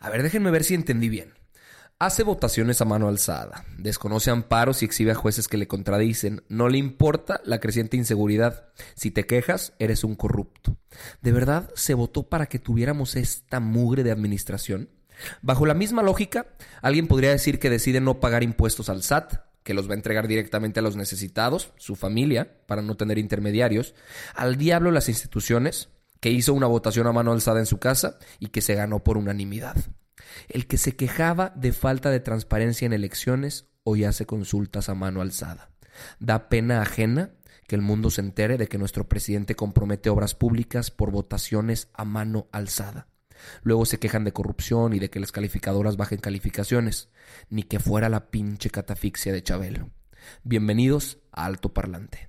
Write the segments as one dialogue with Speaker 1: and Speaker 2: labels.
Speaker 1: A ver, déjenme ver si entendí bien. Hace votaciones a mano alzada, desconoce amparos y exhibe a jueces que le contradicen, no le importa la creciente inseguridad. Si te quejas, eres un corrupto. ¿De verdad se votó para que tuviéramos esta mugre de administración? Bajo la misma lógica, alguien podría decir que decide no pagar impuestos al SAT, que los va a entregar directamente a los necesitados, su familia, para no tener intermediarios, al diablo las instituciones, que hizo una votación a mano alzada en su casa y que se ganó por unanimidad. El que se quejaba de falta de transparencia en elecciones hoy hace consultas a mano alzada. Da pena ajena que el mundo se entere de que nuestro presidente compromete obras públicas por votaciones a mano alzada. Luego se quejan de corrupción y de que las calificadoras bajen calificaciones, ni que fuera la pinche catafixia de Chabelo. Bienvenidos a Alto Parlante.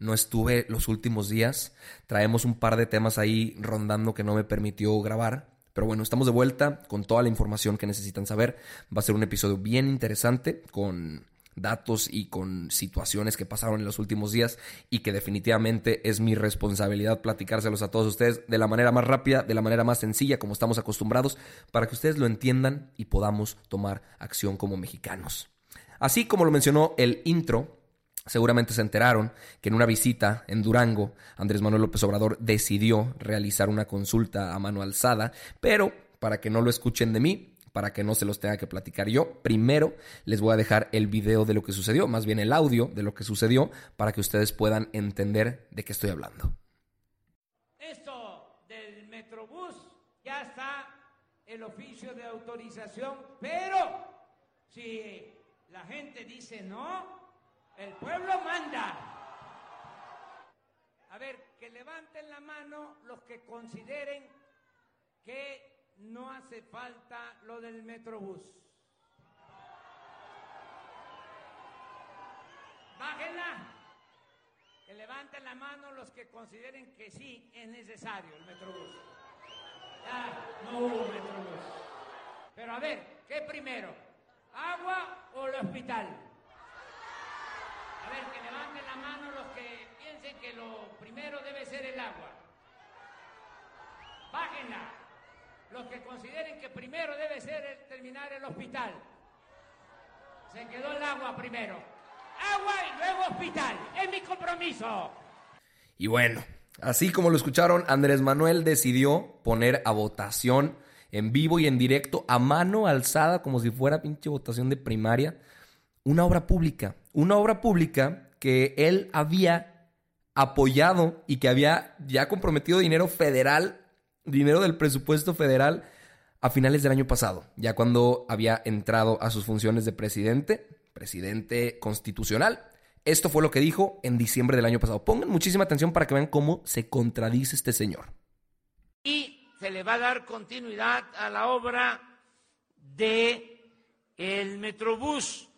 Speaker 1: No estuve los últimos días. Traemos un par de temas ahí rondando que no me permitió grabar. Pero bueno, estamos de vuelta con toda la información que necesitan saber. Va a ser un episodio bien interesante con datos y con situaciones que pasaron en los últimos días y que definitivamente es mi responsabilidad platicárselos a todos ustedes de la manera más rápida, de la manera más sencilla, como estamos acostumbrados, para que ustedes lo entiendan y podamos tomar acción como mexicanos. Así como lo mencionó el intro, Seguramente se enteraron que en una visita en Durango, Andrés Manuel López Obrador decidió realizar una consulta a mano alzada, pero para que no lo escuchen de mí, para que no se los tenga que platicar yo, primero les voy a dejar el video de lo que sucedió, más bien el audio de lo que sucedió, para que ustedes puedan entender de qué estoy hablando.
Speaker 2: Esto del Metrobús ya está el oficio de autorización, pero si la gente dice no, el pueblo manda. A ver, que levanten la mano los que consideren que no hace falta lo del Metrobús. Bájenla. Que levanten la mano los que consideren que sí es necesario el Metrobús. Ya, no hubo Metrobús. Pero a ver, ¿qué primero? ¿Agua o el hospital? Ver, que levanten la mano los que piensen que lo primero debe ser el agua. Bájenla. Los que consideren que primero debe ser terminar el hospital. Se quedó el agua primero. Agua y luego hospital. Es mi compromiso.
Speaker 1: Y bueno, así como lo escucharon, Andrés Manuel decidió poner a votación en vivo y en directo, a mano alzada, como si fuera pinche votación de primaria, una obra pública una obra pública que él había apoyado y que había ya comprometido dinero federal, dinero del presupuesto federal a finales del año pasado, ya cuando había entrado a sus funciones de presidente, presidente constitucional. Esto fue lo que dijo en diciembre del año pasado. Pongan muchísima atención para que vean cómo se contradice este señor.
Speaker 2: Y se le va a dar continuidad a la obra de el Metrobús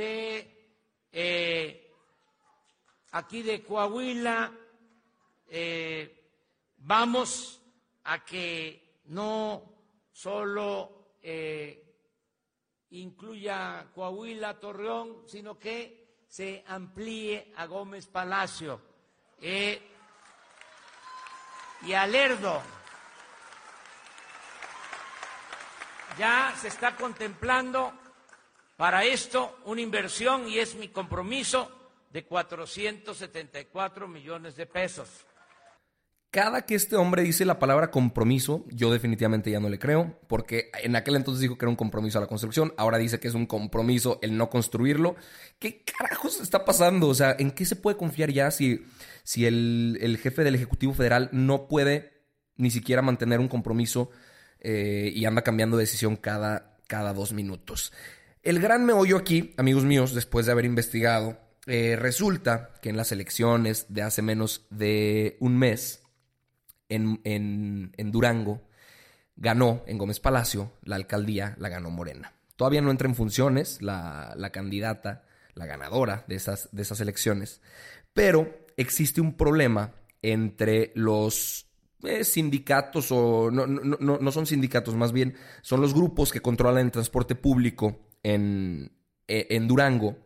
Speaker 2: de eh, aquí de Coahuila, eh, vamos a que no solo eh, incluya Coahuila, Torreón, sino que se amplíe a Gómez Palacio y a Lerdo. Ya se está contemplando para esto, una inversión, y es mi compromiso, de 474 millones de pesos.
Speaker 1: Cada que este hombre dice la palabra compromiso, yo definitivamente ya no le creo, porque en aquel entonces dijo que era un compromiso a la construcción, ahora dice que es un compromiso el no construirlo. ¿Qué carajos está pasando? O sea, ¿en qué se puede confiar ya si, si el, jefe del Ejecutivo Federal no puede ni siquiera mantener un compromiso eh, y anda cambiando de decisión cada, cada dos minutos? El gran meollo aquí, amigos míos, después de haber investigado, eh, resulta que en las elecciones de hace menos de un mes, en, Durango, ganó en Gómez Palacio, la alcaldía la ganó Morena. Todavía no entra en funciones la, candidata, la ganadora de esas, de esas elecciones, pero existe un problema entre los eh, sindicatos o no, no, son sindicatos, más bien son los grupos que controlan el transporte público en, e, en Durango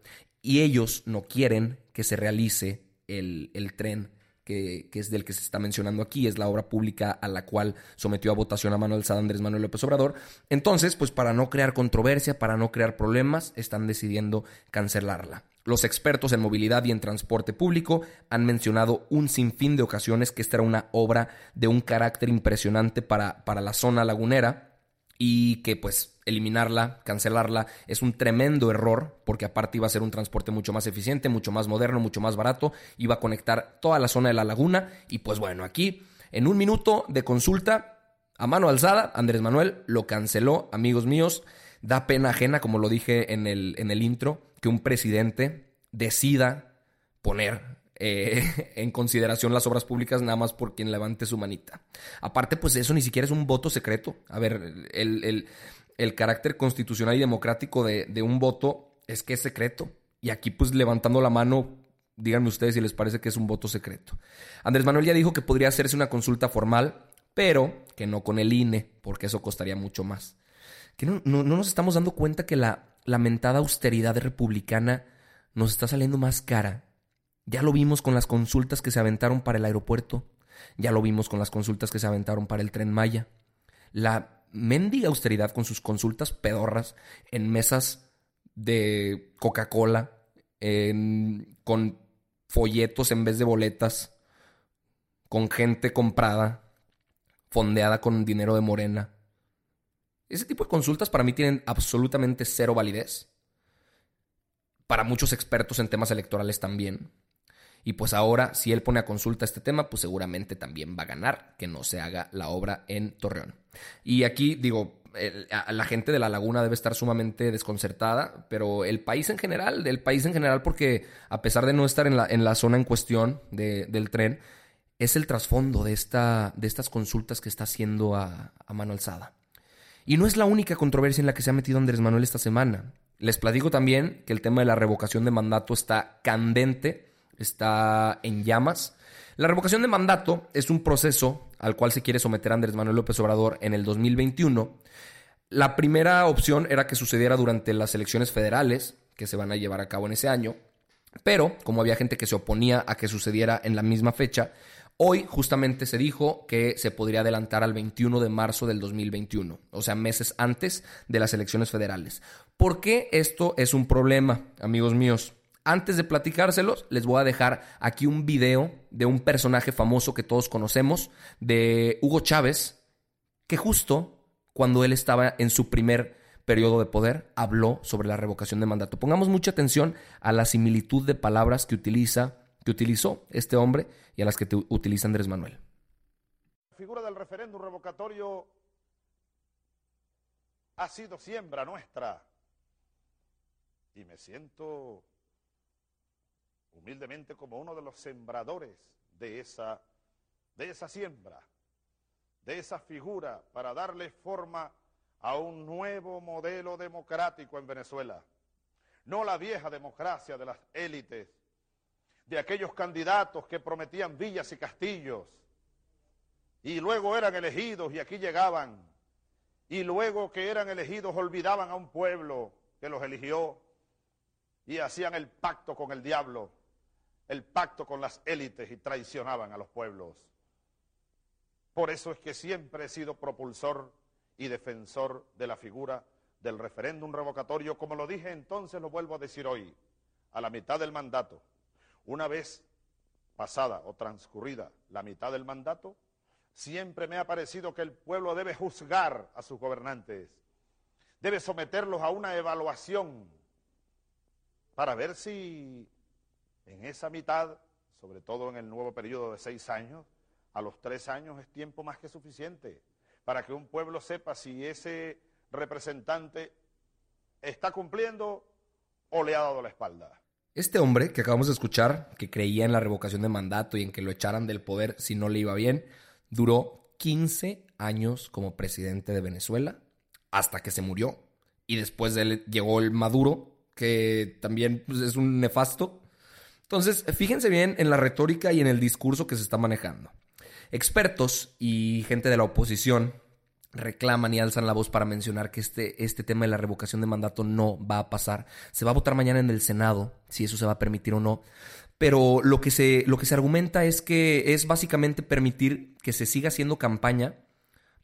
Speaker 1: y ellos no quieren que se realice el, el tren que, es del que se está mencionando aquí, es la obra pública a la cual sometió a votación a Manuel Alzada Andrés Manuel López Obrador. Entonces, pues para no crear controversia, para no crear problemas, están decidiendo cancelarla. Los expertos en movilidad y en transporte público han mencionado un sinfín de ocasiones que esta era una obra de un carácter impresionante para, para la zona lagunera y que pues eliminarla, cancelarla, es un tremendo error porque aparte iba a ser un transporte mucho más eficiente, mucho más moderno, mucho más barato, iba a conectar toda la zona de la laguna. Y pues bueno, aquí en un minuto de consulta a mano alzada, Andrés Manuel lo canceló, amigos míos, da pena ajena, como lo dije en el, en el intro, que un presidente decida poner eh, en consideración las obras públicas nada más por quien levante su manita. Aparte, pues eso ni siquiera es un voto secreto. A ver, el, carácter constitucional y democrático de, de, un voto es que es secreto. Y aquí, pues levantando la mano, díganme ustedes si les parece que es un voto secreto. Andrés Manuel ya dijo que podría hacerse una consulta formal, pero que no con el INE, porque eso costaría mucho más. Que no, no nos estamos dando cuenta que la lamentada austeridad republicana nos está saliendo más cara ya lo vimos con las consultas que se aventaron para el aeropuerto. Ya lo vimos con las consultas que se aventaron para el tren Maya. La mendiga austeridad con sus consultas pedorras en mesas de Coca-Cola, con folletos en vez de boletas, con gente comprada, fondeada con dinero de morena. Ese tipo de consultas para mí tienen absolutamente cero validez. Para muchos expertos en temas electorales también. Y pues ahora, si él pone a consulta este tema, pues seguramente también va a ganar que no se haga la obra en Torreón. Y aquí digo, la gente de la laguna debe estar sumamente desconcertada, pero el país en general, el país en general, porque a pesar de no estar en la, en la zona en cuestión del tren, es el trasfondo de, esta, de estas consultas que está haciendo a, a mano alzada. Y no es la única controversia en la que se ha metido Andrés Manuel esta semana. Les platico también que el tema de la revocación de mandato está candente está en llamas. La revocación de mandato es un proceso al cual se quiere someter Andrés Manuel López Obrador en el 2021. La primera opción era que sucediera durante las elecciones federales, que se van a llevar a cabo en ese año, pero como había gente que se oponía a que sucediera en la misma fecha, hoy justamente se dijo que se podría adelantar al 21 de marzo del 2021, o sea, meses antes de las elecciones federales. ¿Por qué esto es un problema, amigos míos? Antes de platicárselos, les voy a dejar aquí un video de un personaje famoso que todos conocemos, de Hugo Chávez, que justo cuando él estaba en su primer periodo de poder, habló sobre la revocación de mandato. Pongamos mucha atención a la similitud de palabras que utiliza, que utilizó este hombre y a las que utiliza Andrés Manuel.
Speaker 3: La figura del referéndum revocatorio ha sido siembra nuestra y me siento humildemente como uno de los sembradores de esa, de esa siembra, de esa figura para darle forma a un nuevo modelo democrático en Venezuela. No la vieja democracia de las élites, de aquellos candidatos que prometían villas y castillos, y luego eran elegidos y aquí llegaban, y luego que eran elegidos olvidaban a un pueblo que los eligió y hacían el pacto con el diablo el pacto con las élites y traicionaban a los pueblos. Por eso es que siempre he sido propulsor y defensor de la figura del referéndum revocatorio, como lo dije entonces, lo vuelvo a decir hoy, a la mitad del mandato. Una vez pasada o transcurrida la mitad del mandato, siempre me ha parecido que el pueblo debe juzgar a sus gobernantes, debe someterlos a una evaluación para ver si en esa mitad, sobre todo en el nuevo periodo de seis años, a los tres años es tiempo más que suficiente para que un pueblo sepa si ese representante está cumpliendo o le ha dado la espalda.
Speaker 1: Este hombre que acabamos de escuchar, que creía en la revocación de mandato y en que lo echaran del poder si no le iba bien, duró 15 años como presidente de Venezuela hasta que se murió. Y después de él llegó el Maduro, que también pues, es un nefasto. Entonces, fíjense bien en la retórica y en el discurso que se está manejando. Expertos y gente de la oposición reclaman y alzan la voz para mencionar que este, este tema de la revocación de mandato no va a pasar. Se va a votar mañana en el Senado, si eso se va a permitir o no. Pero lo que se, lo que se argumenta es que es básicamente permitir que se siga haciendo campaña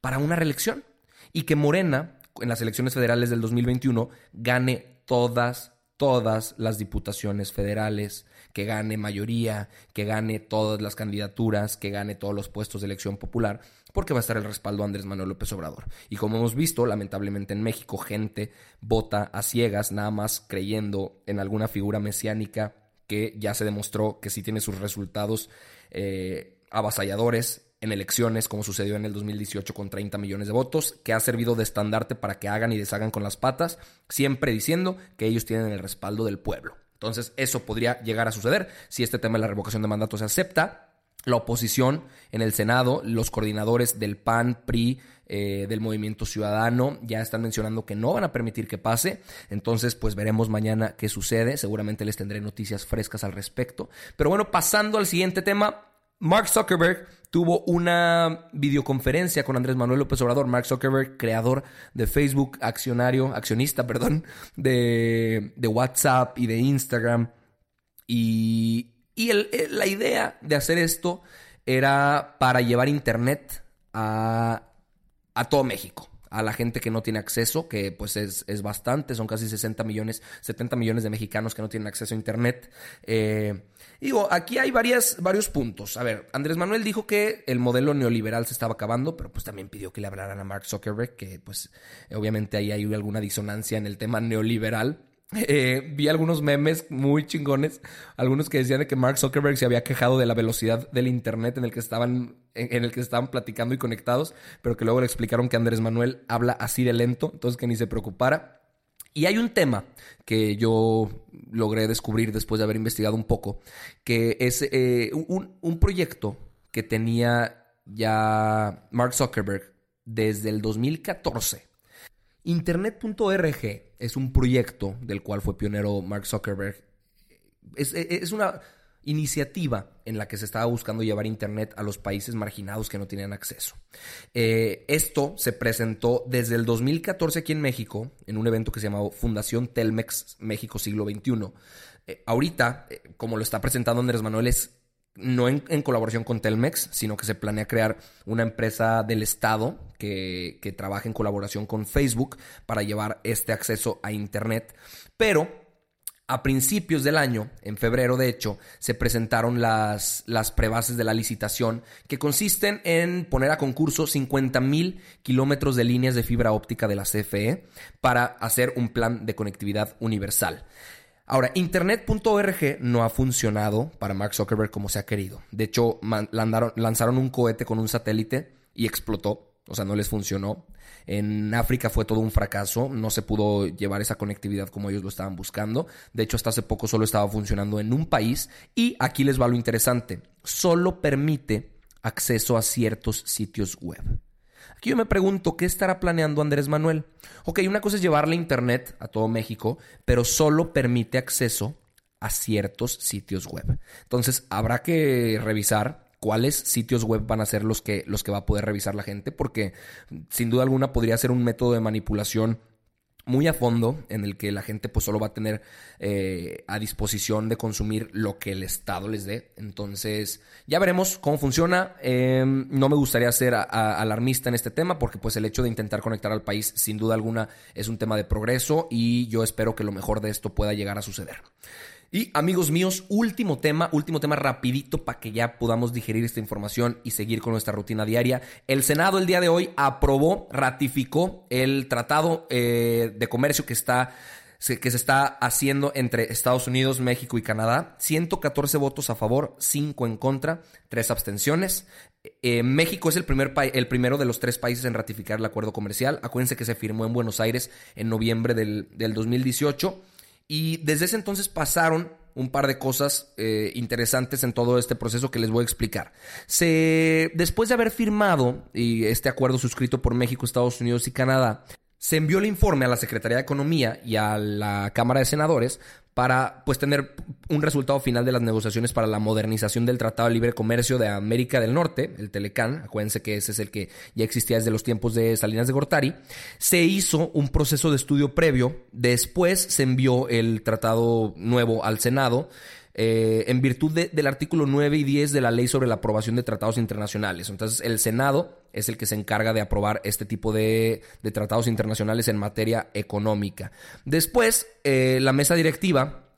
Speaker 1: para una reelección y que Morena, en las elecciones federales del 2021, gane todas, todas las diputaciones federales, que gane mayoría, que gane todas las candidaturas, que gane todos los puestos de elección popular, porque va a estar el respaldo a Andrés Manuel López Obrador. Y como hemos visto, lamentablemente en México, gente vota a ciegas, nada más creyendo en alguna figura mesiánica que ya se demostró que sí tiene sus resultados eh, avasalladores en elecciones, como sucedió en el 2018 con 30 millones de votos, que ha servido de estandarte para que hagan y deshagan con las patas, siempre diciendo que ellos tienen el respaldo del pueblo. Entonces, eso podría llegar a suceder si este tema de la revocación de mandato se acepta. La oposición en el Senado, los coordinadores del PAN, PRI, eh, del Movimiento Ciudadano ya están mencionando que no van a permitir que pase. Entonces, pues veremos mañana qué sucede. Seguramente les tendré noticias frescas al respecto. Pero bueno, pasando al siguiente tema, Mark Zuckerberg tuvo una videoconferencia con Andrés Manuel López Obrador, Mark Zuckerberg, creador de Facebook, accionario, accionista, perdón, de, WhatsApp y de Instagram. Y, la idea de hacer esto era para llevar Internet a, a todo México a la gente que no tiene acceso, que pues es, es, bastante, son casi 60 millones, 70 millones de mexicanos que no tienen acceso a Internet. Eh, digo, aquí hay varias, varios puntos. A ver, Andrés Manuel dijo que el modelo neoliberal se estaba acabando, pero pues también pidió que le hablaran a Mark Zuckerberg, que pues obviamente ahí hay alguna disonancia en el tema neoliberal. Eh, vi algunos memes muy chingones, algunos que decían que Mark Zuckerberg se había quejado de la velocidad del internet en el que estaban, en, el que estaban platicando y conectados, pero que luego le explicaron que Andrés Manuel habla así de lento, entonces que ni se preocupara. Y hay un tema que yo logré descubrir después de haber investigado un poco, que es eh, un, un proyecto que tenía ya Mark Zuckerberg desde el 2014 Internet.org es un proyecto del cual fue pionero Mark Zuckerberg. Es, una iniciativa en la que se estaba buscando llevar Internet a los países marginados que no tenían acceso. Eh, esto se presentó desde el 2014 aquí en México, en un evento que se llamaba Fundación Telmex México Siglo XXI. Eh, ahorita, eh, como lo está presentando Andrés Manuel, es no en, colaboración con Telmex, sino que se planea crear una empresa del Estado que, trabaje en colaboración con Facebook para llevar este acceso a Internet. Pero a principios del año, en febrero de hecho, se presentaron las, las prebases de la licitación que consisten en poner a concurso 50 mil kilómetros de líneas de fibra óptica de la CFE para hacer un plan de conectividad universal. Ahora, Internet.org no ha funcionado para Mark Zuckerberg como se ha querido. De hecho, lanzaron un cohete con un satélite y explotó. O sea, no les funcionó. En África fue todo un fracaso, no se pudo llevar esa conectividad como ellos lo estaban buscando. De hecho, hasta hace poco solo estaba funcionando en un país. Y aquí les va lo interesante, solo permite acceso a ciertos sitios web. Aquí yo me pregunto, ¿qué estará planeando Andrés Manuel? Ok, una cosa es llevarle internet a todo México, pero solo permite acceso a ciertos sitios web. Entonces, habrá que revisar cuáles sitios web van a ser los que, los que va a poder revisar la gente, porque sin duda alguna podría ser un método de manipulación muy a fondo en el que la gente pues solo va a tener eh, a disposición de consumir lo que el Estado les dé. Entonces ya veremos cómo funciona. Em, no me gustaría ser alarmista en este tema porque pues el hecho de intentar conectar al país sin duda alguna es un tema de progreso y yo espero que lo mejor de esto pueda llegar a suceder. Y amigos míos, último tema, último tema rapidito para que ya podamos digerir esta información y seguir con nuestra rutina diaria. El Senado el día de hoy aprobó, ratificó el tratado eh, de comercio que está que se está haciendo entre Estados Unidos, México y Canadá. 114 votos a favor, 5 en contra, 3 abstenciones. Eh, México es el, primer el primero de los tres países en ratificar el acuerdo comercial. Acuérdense que se firmó en Buenos Aires en noviembre del, del 2018. Y desde ese entonces pasaron un par de cosas eh, interesantes en todo este proceso que les voy a explicar. Se, después de haber firmado y este acuerdo suscrito por México, Estados Unidos y Canadá, se envió el informe a la Secretaría de Economía y a la Cámara de Senadores para pues tener un resultado final de las negociaciones para la modernización del Tratado de Libre Comercio de América del Norte, el Telecán, acuérdense que ese es el que ya existía desde los tiempos de Salinas de Gortari, se hizo un proceso de estudio previo, después se envió el tratado nuevo al Senado, eh, en virtud del artículo 9 y 10 de la ley sobre la aprobación de tratados internacionales. Entonces, el Senado es el que se encarga de aprobar este tipo de, tratados internacionales en materia económica. Después, eh, la mesa directiva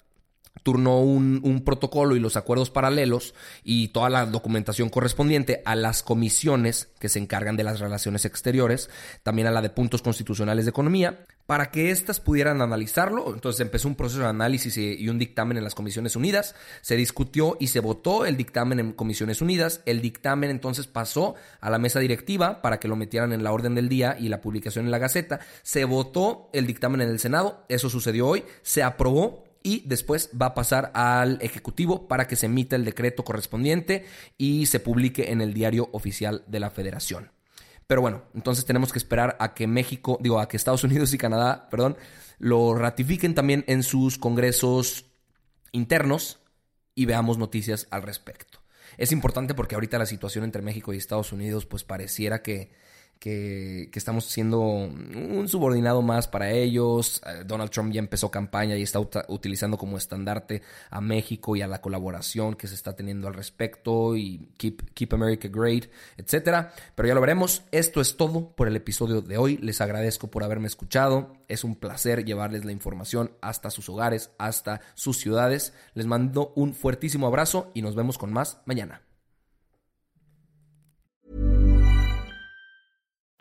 Speaker 1: turnó un, protocolo y los acuerdos paralelos y toda la documentación correspondiente a las comisiones que se encargan de las relaciones exteriores, también a la de puntos constitucionales de economía, para que éstas pudieran analizarlo. Entonces empezó un proceso de análisis y, un dictamen en las Comisiones Unidas, se discutió y se votó el dictamen en Comisiones Unidas, el dictamen entonces pasó a la mesa directiva para que lo metieran en la orden del día y la publicación en la Gaceta, se votó el dictamen en el Senado, eso sucedió hoy, se aprobó y después va a pasar al Ejecutivo para que se emita el decreto correspondiente y se publique en el diario oficial de la Federación. Pero bueno, entonces tenemos que esperar a que México, digo, a que Estados Unidos y Canadá, perdón, lo ratifiquen también en sus congresos internos y veamos noticias al respecto. Es importante porque ahorita la situación entre México y Estados Unidos pues pareciera que que, estamos siendo un subordinado más para ellos. Eh, Donald Trump ya empezó campaña y está utilizando como estandarte a México y a la colaboración que se está teniendo al respecto y Keep, keep America Great, etcétera. Pero ya lo veremos. Esto es todo por el episodio de hoy. Les agradezco por haberme escuchado. Es un placer llevarles la información hasta sus hogares, hasta sus ciudades. Les mando un fuertísimo abrazo y nos vemos con más mañana.